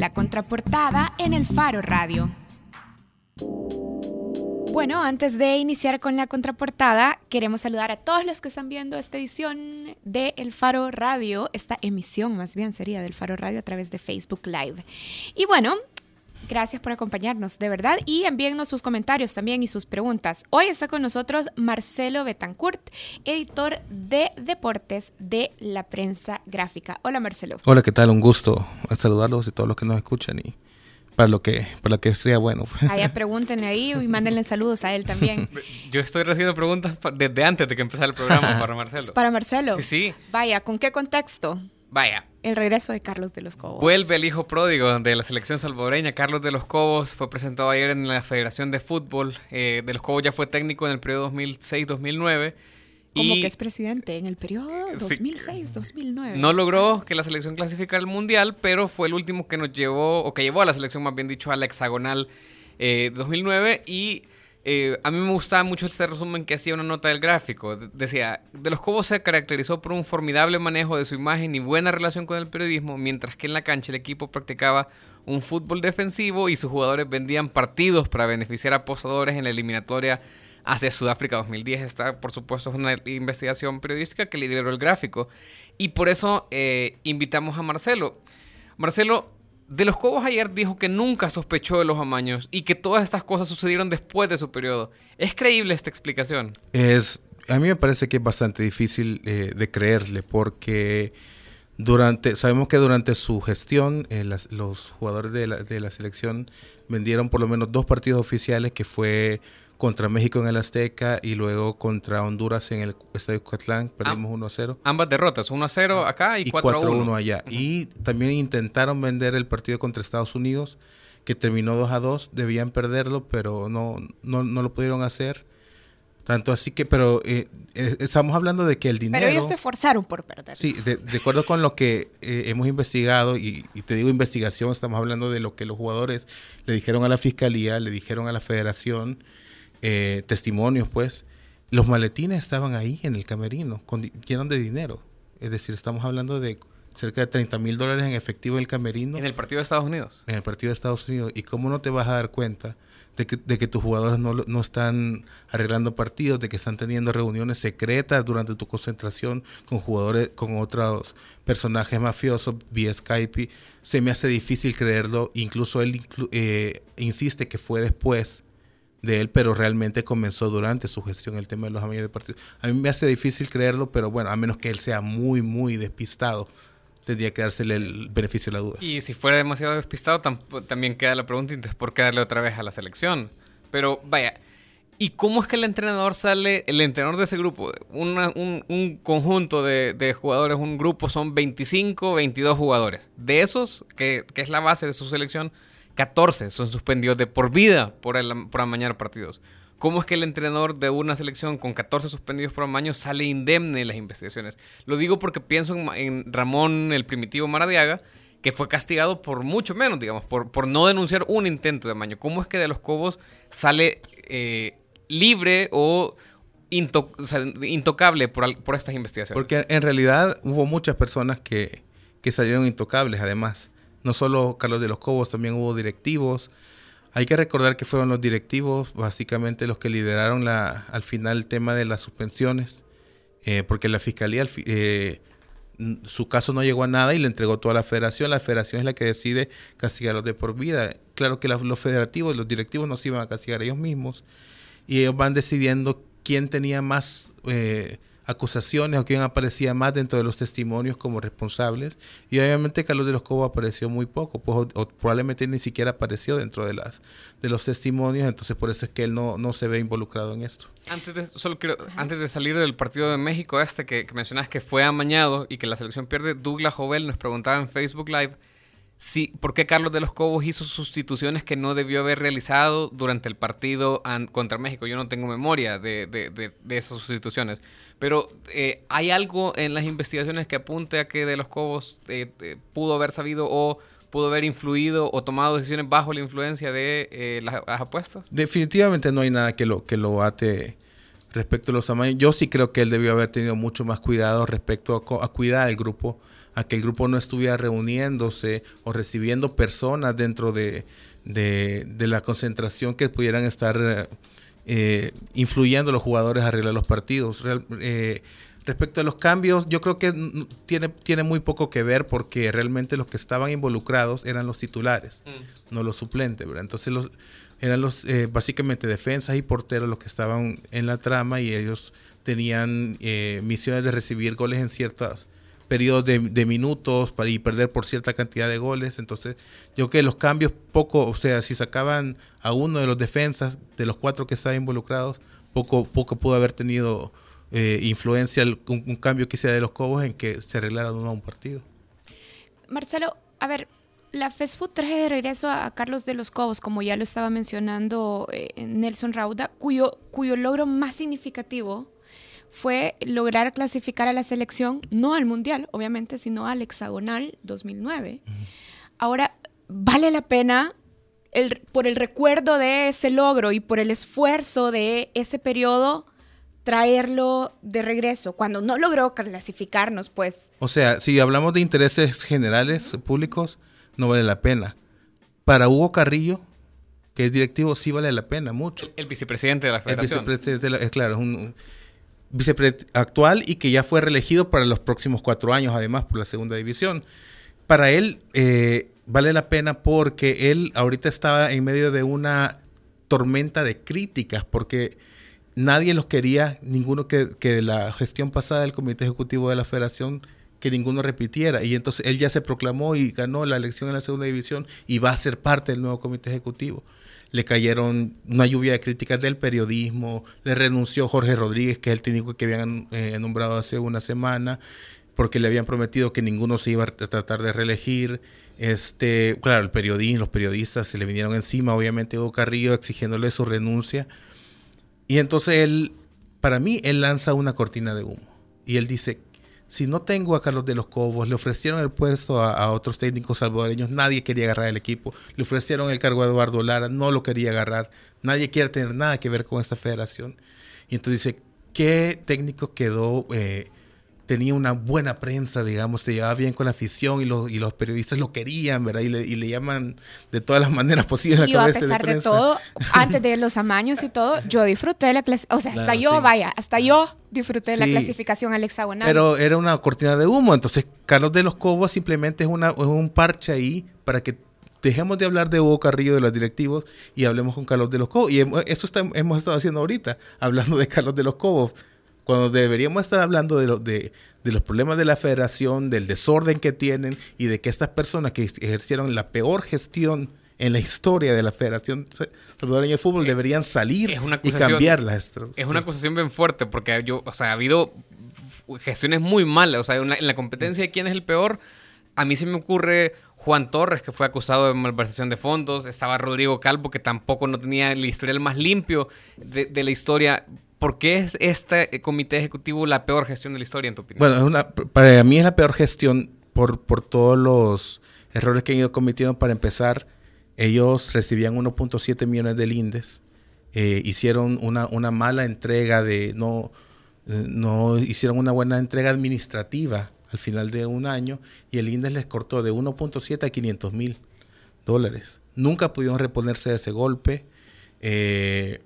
La contraportada en el Faro Radio. Bueno, antes de iniciar con la contraportada, queremos saludar a todos los que están viendo esta edición de El Faro Radio, esta emisión más bien sería del Faro Radio a través de Facebook Live. Y bueno, Gracias por acompañarnos, de verdad, y envíennos sus comentarios también y sus preguntas. Hoy está con nosotros Marcelo Betancourt, editor de deportes de la prensa gráfica. Hola Marcelo. Hola, ¿qué tal? Un gusto saludarlos y todos los que nos escuchan y para lo que, para lo que sea bueno. Allá pregúntenle ahí y mándenle saludos a él también. Yo estoy recibiendo preguntas desde antes de que empezara el programa para Marcelo. Para Marcelo. Sí, sí. Vaya, ¿con qué contexto? Vaya. El regreso de Carlos de los Cobos. Vuelve el hijo pródigo de la selección salvadoreña. Carlos de los Cobos fue presentado ayer en la Federación de Fútbol. Eh, de los Cobos ya fue técnico en el periodo 2006-2009. Como que es presidente en el periodo 2006-2009. No logró que la selección clasificara al Mundial, pero fue el último que nos llevó, o que llevó a la selección, más bien dicho, a la hexagonal eh, 2009. Y eh, a mí me gustaba mucho este resumen que hacía una nota del gráfico. Decía, De los Cobos se caracterizó por un formidable manejo de su imagen y buena relación con el periodismo, mientras que en la cancha el equipo practicaba un fútbol defensivo y sus jugadores vendían partidos para beneficiar a apostadores en la eliminatoria hacia Sudáfrica 2010. Esta, por supuesto, es una investigación periodística que lideró el gráfico. Y por eso eh, invitamos a Marcelo. Marcelo, de los Cobos ayer dijo que nunca sospechó de los amaños y que todas estas cosas sucedieron después de su periodo. ¿Es creíble esta explicación? Es, a mí me parece que es bastante difícil eh, de creerle porque durante, sabemos que durante su gestión eh, los jugadores de la, de la selección vendieron por lo menos dos partidos oficiales que fue contra México en el Azteca y luego contra Honduras en el Estadio Cuatlán. Perdimos 1 a 0. Ambas derrotas, 1 a 0 acá y, 4 a 1. allá. Y también intentaron vender el partido contra Estados Unidos, que terminó 2 a 2. Debían perderlo, pero no, no, no lo pudieron hacer. Tanto así que, pero eh, eh, estamos hablando de que el dinero... Pero ellos se esforzaron por perder. Sí, de, acuerdo con lo que eh, hemos investigado, y, y, te digo investigación, estamos hablando de lo que los jugadores le dijeron a la fiscalía, le dijeron a la federación, eh, testimonios, pues, los maletines estaban ahí en el camerino, con, llenos de dinero. Es decir, estamos hablando de cerca de 30 mil dólares en efectivo en el camerino. En el partido de Estados Unidos. En el partido de Estados Unidos. ¿Y cómo no te vas a dar cuenta de que, de que tus jugadores no, no, están arreglando partidos, de que están teniendo reuniones secretas durante tu concentración con jugadores, con otros personajes mafiosos vía Skype? Se me hace difícil creerlo. Incluso él eh, insiste que fue después de él, pero realmente comenzó durante su gestión el tema de los amigos de partido. A mí me hace difícil creerlo, pero bueno, a menos que él sea muy, muy despistado, tendría que dársele el beneficio de la duda. Y si fuera demasiado despistado, también queda la pregunta, ¿por qué darle otra vez a la selección? Pero vaya, ¿y cómo es que el entrenador sale, el entrenador de ese grupo, un, un, conjunto de, de, jugadores, un grupo son 25, 22 jugadores? De esos, que, que es la base de su selección, 14 son suspendidos de por vida por, el, por amañar partidos. ¿Cómo es que el entrenador de una selección con 14 suspendidos por amaño sale indemne en las investigaciones? Lo digo porque pienso en, Ramón el Primitivo Maradiaga, que fue castigado por mucho menos, digamos, por, no denunciar un intento de amaño. ¿Cómo es que de los Cobos sale eh, libre o, intocable por, estas investigaciones? Porque en realidad hubo muchas personas que salieron intocables, además. No solo Carlos de los Cobos, también hubo directivos. Hay que recordar que fueron los directivos básicamente los que lideraron al final el tema de las suspensiones, eh, porque la fiscalía, eh, su caso no llegó a nada y le entregó toda la federación. La federación es la que decide castigarlos de por vida. Claro que los federativos, los directivos no se iban a castigar ellos mismos y ellos van decidiendo quién tenía más... Eh, acusaciones o quién aparecía más dentro de los testimonios como responsables. Y obviamente Carlos de los Cobos apareció muy poco, pues o, probablemente ni siquiera apareció dentro de las de los testimonios, entonces por eso es que él no, no se ve involucrado en esto. Antes de, solo quiero, antes de salir del partido de México este que, que mencionas que fue amañado y que la selección pierde, Douglas Jovel nos preguntaba en Facebook Live Sí, ¿por qué Carlos de los Cobos hizo sustituciones que no debió haber realizado durante el partido contra México? Yo no tengo memoria de, de, de, esas sustituciones. Pero eh, ¿hay algo en las investigaciones que apunte a que de los Cobos eh, eh, pudo haber sabido o pudo haber influido o tomado decisiones bajo la influencia de las, apuestas? Definitivamente no hay nada que lo, que lo ate respecto a los amaños. Yo sí creo que él debió haber tenido mucho más cuidado respecto a, a cuidar al grupo a que el grupo no estuviera reuniéndose o recibiendo personas dentro de, la concentración que pudieran estar eh, influyendo a los jugadores a arreglar los partidos. Eh, respecto a los cambios, yo creo que tiene, tiene muy poco que ver porque realmente los que estaban involucrados eran los titulares, mm. no los suplentes. Entonces los, eran los eh, básicamente defensas y porteros los que estaban en la trama y ellos tenían misiones de recibir goles en ciertas periodos de, minutos y perder por cierta cantidad de goles. Entonces, yo creo que los cambios poco, o sea, si sacaban a uno de los defensas, de los cuatro que estaban involucrados, poco, poco pudo haber tenido eh, influencia un, cambio que sea de los Cobos en que se arreglara uno a un partido. Marcelo, a ver, la Fast Food traje de regreso a, Carlos de los Cobos, como ya lo estaba mencionando eh, Nelson Rauda, cuyo, cuyo logro más significativo fue lograr clasificar a la selección, no al Mundial, obviamente, sino al Hexagonal 2009. Ahora, vale la pena el, por el recuerdo de ese logro y por el esfuerzo de ese periodo traerlo de regreso, cuando no logró clasificarnos, pues. O sea, si hablamos de intereses generales públicos, no vale la pena. Para Hugo Carrillo, que es directivo, sí vale la pena mucho. El, vicepresidente de la federación. El vicepresidente, es claro, es un, actual y que ya fue reelegido para los próximos cuatro años, además, por la segunda división. Para él eh, vale la pena porque él ahorita estaba en medio de una tormenta de críticas, porque nadie los quería, ninguno que, que la gestión pasada del Comité Ejecutivo de la Federación que ninguno repitiera. Y entonces él ya se proclamó y ganó la elección en la segunda división y va a ser parte del nuevo comité ejecutivo le cayeron una lluvia de críticas del periodismo, le renunció Jorge Rodríguez, que es el técnico que habían eh, nombrado hace una semana, porque le habían prometido que ninguno se iba a tratar de reelegir. Este, claro, el periodismo, los periodistas se le vinieron encima, obviamente Hugo Carrillo exigiéndole su renuncia. Y entonces él, para mí, él lanza una cortina de humo. Y él dice, si no tengo a Carlos de los Cobos, le ofrecieron el puesto a, otros técnicos salvadoreños, nadie quería agarrar el equipo, le ofrecieron el cargo a Eduardo Lara, no lo quería agarrar, nadie quiere tener nada que ver con esta federación. Y entonces dice, ¿qué técnico quedó eh, tenía una buena prensa, digamos, se llevaba bien con la afición y los, y los periodistas lo querían, ¿verdad? Y le, y le llaman de todas las maneras posibles. Y a pesar de, todo, antes de los amaños y todo, yo disfruté de la clasificación, o sea, hasta yo, vaya, hasta yo disfruté de la clasificación al hexagonal. Pero era una cortina de humo, entonces Carlos de los Cobos simplemente es, una, es un parche ahí para que dejemos de hablar de Hugo Carrillo de los directivos y hablemos con Carlos de los Cobos. Y eso hemos estado haciendo ahorita, hablando de Carlos de los Cobos cuando deberíamos estar hablando de, de, los problemas de la federación, del desorden que tienen y de que estas personas que ejercieron la peor gestión en la historia de la Federación Salvadoreña de Fútbol deberían salir y cambiar las Es una acusación bien fuerte porque yo, o sea, ha habido gestiones muy malas. O sea, en la, competencia de quién es el peor, a mí se me ocurre Juan Torres, que fue acusado de malversación de fondos. Estaba Rodrigo Calvo, que tampoco no tenía el historial más limpio de, de la historia. ¿Por qué es este comité ejecutivo la peor gestión de la historia, en tu opinión? Bueno, para mí es la peor gestión por, por todos los errores que han ido cometiendo. Para empezar, ellos recibían 1.7 millones de lindes, eh, hicieron una, una, mala entrega de, no, eh, no hicieron una buena entrega administrativa al final de un año y el INDES les cortó de 1.7 a 500 mil dólares. Nunca pudieron reponerse de ese golpe. Eh,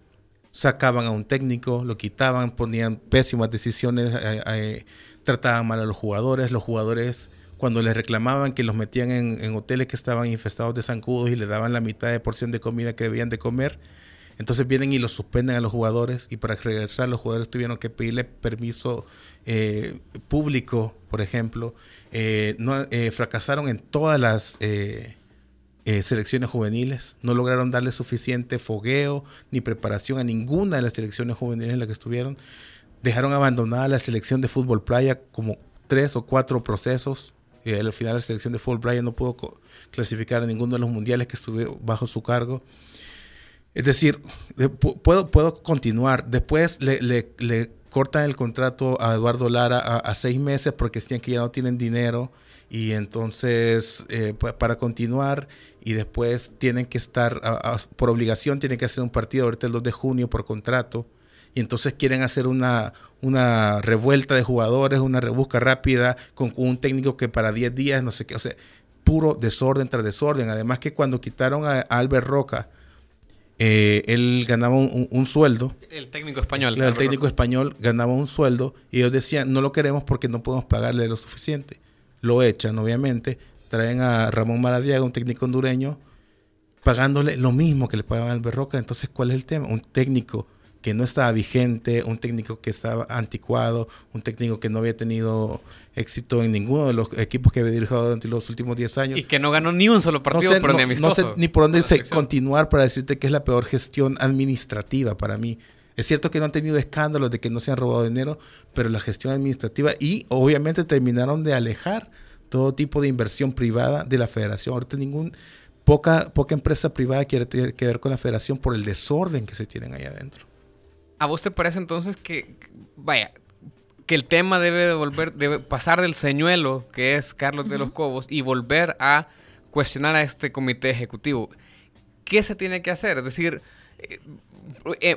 sacaban a un técnico, lo quitaban, ponían pésimas decisiones, eh, eh, trataban mal a los jugadores, los jugadores cuando les reclamaban que los metían en, hoteles que estaban infestados de zancudos y les daban la mitad de porción de comida que debían de comer, entonces vienen y los suspenden a los jugadores y para regresar los jugadores tuvieron que pedirle permiso eh, público, por ejemplo. no, fracasaron en todas las eh, selecciones juveniles. No lograron darle suficiente fogueo ni preparación a ninguna de las selecciones juveniles en las que estuvieron. Dejaron abandonada la selección de fútbol playa como tres o cuatro procesos. Y al final la selección de fútbol playa no pudo clasificar a ninguno de los mundiales que estuvo bajo su cargo. Es decir, puedo, puedo continuar. Después le, cortan el contrato a Eduardo Lara a, a seis meses porque decían que ya no tienen dinero y entonces eh, para continuar y después tienen que estar por obligación tienen que hacer un partido ahorita el 2 de junio por contrato y entonces quieren hacer una, una revuelta de jugadores, una rebusca rápida con, un técnico que para 10 días, no sé qué, o sea, puro desorden tras desorden. Además que cuando quitaron a, Albert Roca, eh, él ganaba un, sueldo. El técnico español. el técnico español ganaba un sueldo y ellos decían, no lo queremos porque no podemos pagarle lo suficiente. Lo echan, obviamente. Traen a Ramón Maradiaga, un técnico hondureño, pagándole lo mismo que le pagaban a Albert Roca. Entonces, ¿cuál es el tema? Un técnico que no estaba vigente, un técnico que estaba anticuado, un técnico que no había tenido éxito en ninguno de los equipos que había dirigido durante los últimos 10 años. Y que no ganó ni un solo partido no sé, por no, sé ni por dónde se continuar para decirte que es la peor gestión administrativa para mí. Es cierto que no han tenido escándalos de que no se han robado dinero, pero la gestión administrativa y obviamente terminaron de alejar todo tipo de inversión privada de la federación. Ahorita ningún poca poca empresa privada quiere tener que ver con la federación por el desorden que se tienen ahí adentro. ¿A vos te parece entonces que, vaya, que el tema debe volver, debe pasar del señuelo, que es Carlos de los Cobos, y volver a cuestionar a este comité ejecutivo? ¿Qué se tiene que hacer? Es decir, eh, eh,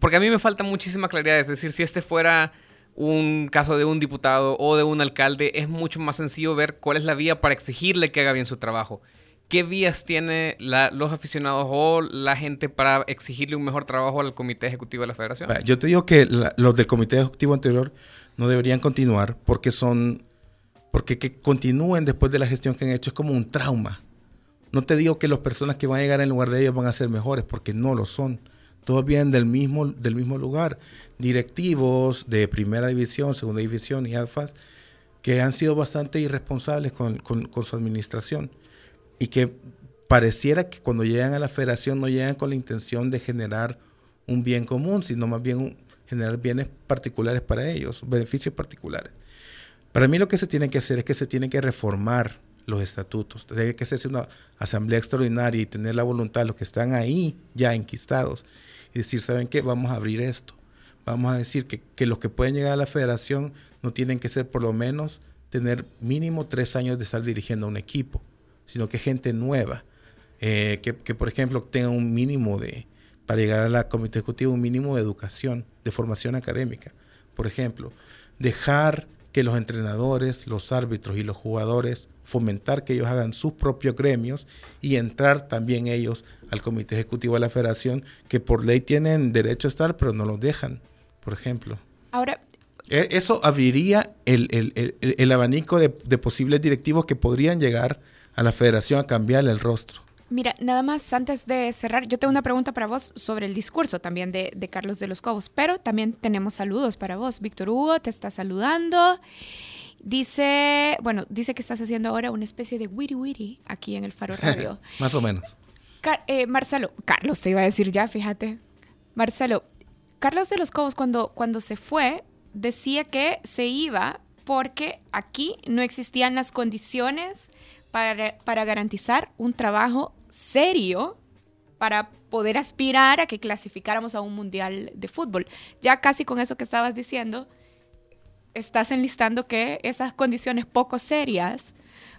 porque a mí me falta muchísima claridad. Es decir, si este fuera un caso de un diputado o de un alcalde, es mucho más sencillo ver cuál es la vía para exigirle que haga bien su trabajo. ¿Qué vías tiene los aficionados o la gente para exigirle un mejor trabajo al comité ejecutivo de la federación? Yo te digo que los del comité ejecutivo anterior no deberían continuar porque son, porque que continúen después de la gestión que han hecho es como un trauma. No te digo que las personas que van a llegar en lugar de ellos van a ser mejores porque no lo son. Todos vienen del mismo, del mismo lugar. Directivos de primera división, segunda división y alfas que han sido bastante irresponsables con, con su administración y que pareciera que cuando llegan a la federación no llegan con la intención de generar un bien común, sino más bien generar bienes particulares para ellos, beneficios particulares. Para mí lo que se tiene que hacer es que se tiene que reformar los estatutos. Tiene que hacerse una asamblea extraordinaria y tener la voluntad de los que están ahí ya enquistados y decir, ¿saben qué? Vamos a abrir esto. Vamos a decir que, que los que pueden llegar a la federación no tienen que ser por lo menos tener mínimo tres años de estar dirigiendo un equipo sino que gente nueva, eh, que, por ejemplo tenga un mínimo de, para llegar a la comité ejecutivo, un mínimo de educación, de formación académica. Por ejemplo, dejar que los entrenadores, los árbitros y los jugadores fomentar que ellos hagan sus propios gremios y entrar también ellos al comité ejecutivo de la federación, que por ley tienen derecho a estar, pero no los dejan, por ejemplo. Ahora, e, eso abriría el, el, abanico de, de, posibles directivos que podrían llegar a la federación a cambiarle el rostro. Mira, nada más antes de cerrar, yo tengo una pregunta para vos sobre el discurso también de, Carlos de los Cobos, pero también tenemos saludos para vos. Víctor Hugo te está saludando. Dice, bueno, dice que estás haciendo ahora una especie de witty witty aquí en el Faro Radio. Más o menos. Eh, Marcelo, Carlos te iba a decir ya, fíjate. Marcelo, Carlos de los Cobos cuando, cuando se fue decía que se iba porque aquí no existían las condiciones para, garantizar un trabajo serio para poder aspirar a que clasificáramos a un mundial de fútbol. Ya casi con eso que estabas diciendo, estás enlistando que esas condiciones poco serias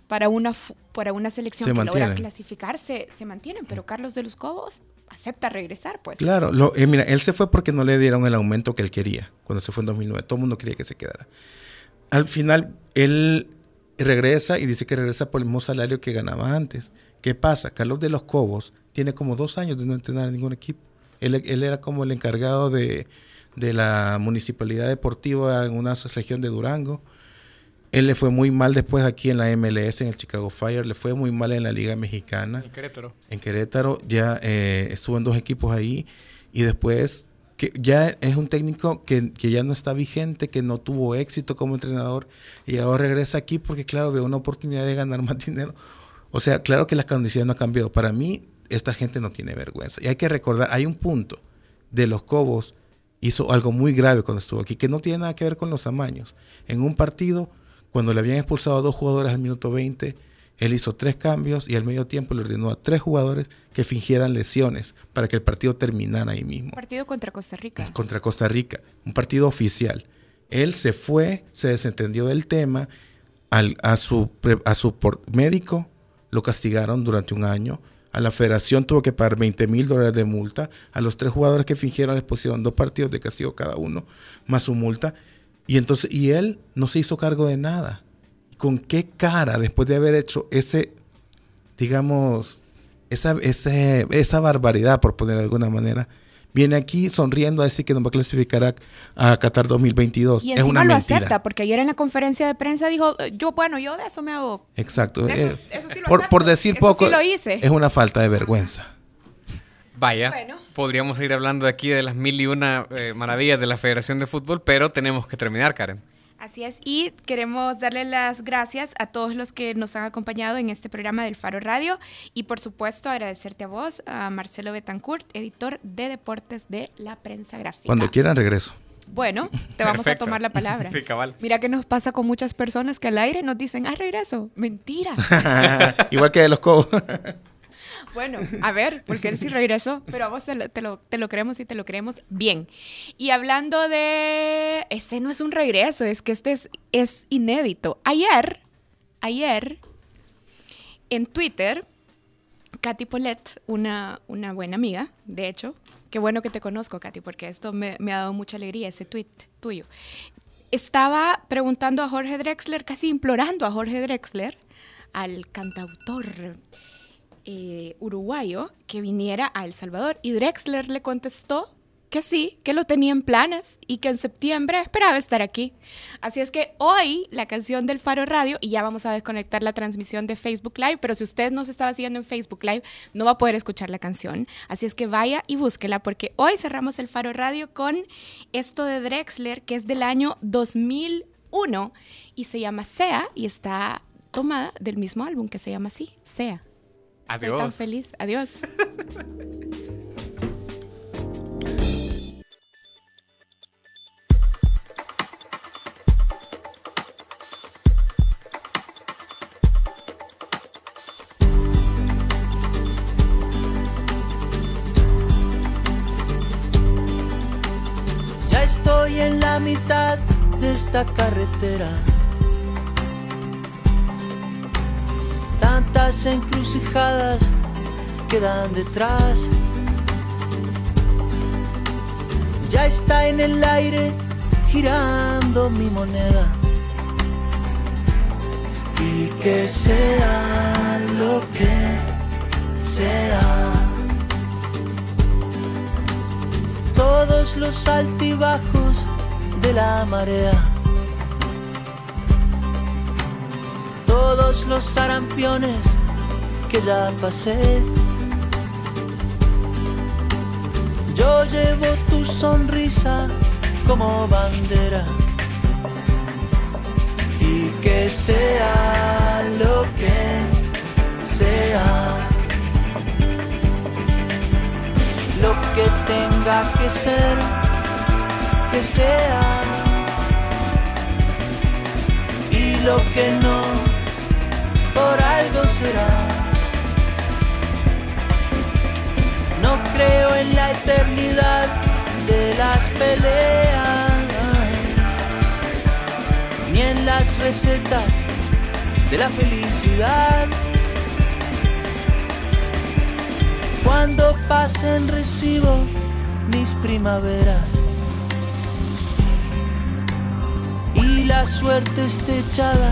para una, para una selección que logra clasificarse se mantienen, pero Carlos de los Cobos acepta regresar, pues. Claro, lo, eh, mira, él se fue porque no le dieron el aumento que él quería cuando se fue en 2009. Todo el mundo quería que se quedara. Al final, él regresa y dice que regresa por el mismo salario que ganaba antes. ¿Qué pasa? Carlos de los Cobos tiene como dos años de no entrenar en ningún equipo. Él, era como el encargado de, la municipalidad deportiva en una región de Durango. Él le fue muy mal después aquí en la MLS, en el Chicago Fire, le fue muy mal en la Liga Mexicana. En Querétaro. En Querétaro, ya eh, estuvo en dos equipos ahí y después que ya es un técnico que, ya no está vigente, que no tuvo éxito como entrenador y ahora regresa aquí porque, claro, ve una oportunidad de ganar más dinero. O sea, claro que las condiciones no han cambiado. Para mí, esta gente no tiene vergüenza. Y hay que recordar, hay un punto de los Cobos, hizo algo muy grave cuando estuvo aquí, que no tiene nada que ver con los amaños. En un partido, cuando le habían expulsado a dos jugadores al minuto 20, él hizo tres cambios y al medio tiempo le ordenó a tres jugadores que fingieran lesiones para que el partido terminara ahí mismo. Partido contra Costa Rica. Contra Costa Rica, un partido oficial. Él se fue, se desentendió del tema, al, a su, a su médico lo castigaron durante un año. A la federación tuvo que pagar 20 mil dólares de multa. A los tres jugadores que fingieron les pusieron dos partidos de castigo cada uno, más su multa. Y entonces, y él no se hizo cargo de nada. ¿Con qué cara, después de haber hecho ese, digamos, esa, esa barbaridad, por poner de alguna manera, viene aquí sonriendo a decir que nos va a clasificar a, Qatar 2022. Y encima es una lo acepta, porque ayer en la conferencia de prensa dijo, yo, bueno, yo de eso me hago... Exacto. Eso, eh, sí lo por, por, decir poco, lo hice. es una falta de vergüenza. Vaya, podríamos ir hablando aquí de las mil y una eh, maravillas de la Federación de Fútbol, pero tenemos que terminar, Karen. Así es, y queremos darle las gracias a todos los que nos han acompañado en este programa del Faro Radio y por supuesto agradecerte a vos, a Marcelo Betancourt, editor de deportes de la prensa gráfica. Cuando quieran regreso. Bueno, te vamos a tomar la palabra. Sí, cabal. Mira que nos pasa con muchas personas que al aire nos dicen, ah, regreso. Mentira. Igual que de los cobos. Bueno, a ver, porque él sí regresó, pero a vos te lo, creemos y te lo creemos bien. Y hablando de, este no es un regreso, es que este es, es inédito. Ayer, ayer, en Twitter, Katy Polet, una, una buena amiga, de hecho, qué bueno que te conozco, Katy, porque esto me, me ha dado mucha alegría, ese tweet tuyo. Estaba preguntando a Jorge Drexler, casi implorando a Jorge Drexler, al cantautor eh, uruguayo que viniera a El Salvador y Drexler le contestó que sí, que lo tenía en planes y que en septiembre esperaba estar aquí. Así es que hoy la canción del Faro Radio, y ya vamos a desconectar la transmisión de Facebook Live, pero si usted no se estaba siguiendo en Facebook Live, no va a poder escuchar la canción. Así es que vaya y búsquela, porque hoy cerramos el Faro Radio con esto de Drexler, que es del año 2001 y se llama Sea y está tomada del mismo álbum que se llama así, Sea. Adiós. Soy tan feliz. Adiós. Ya estoy en la mitad de esta carretera tantas encrucijadas quedan detrás. Ya está en el aire girando mi moneda. Y que sea lo que sea. Todos los altibajos de la marea los sarampiones que ya pasé. Yo llevo tu sonrisa como bandera y que sea lo que sea, lo que tenga que ser, que sea y lo que no por algo será. No creo en la eternidad de las peleas, ni en las recetas de la felicidad. Cuando pasen recibo mis primaveras y la suerte esté echada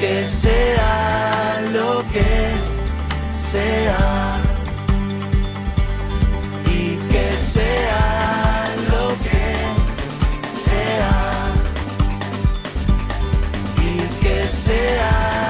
que sea lo que sea. Y que sea lo que sea. Y que sea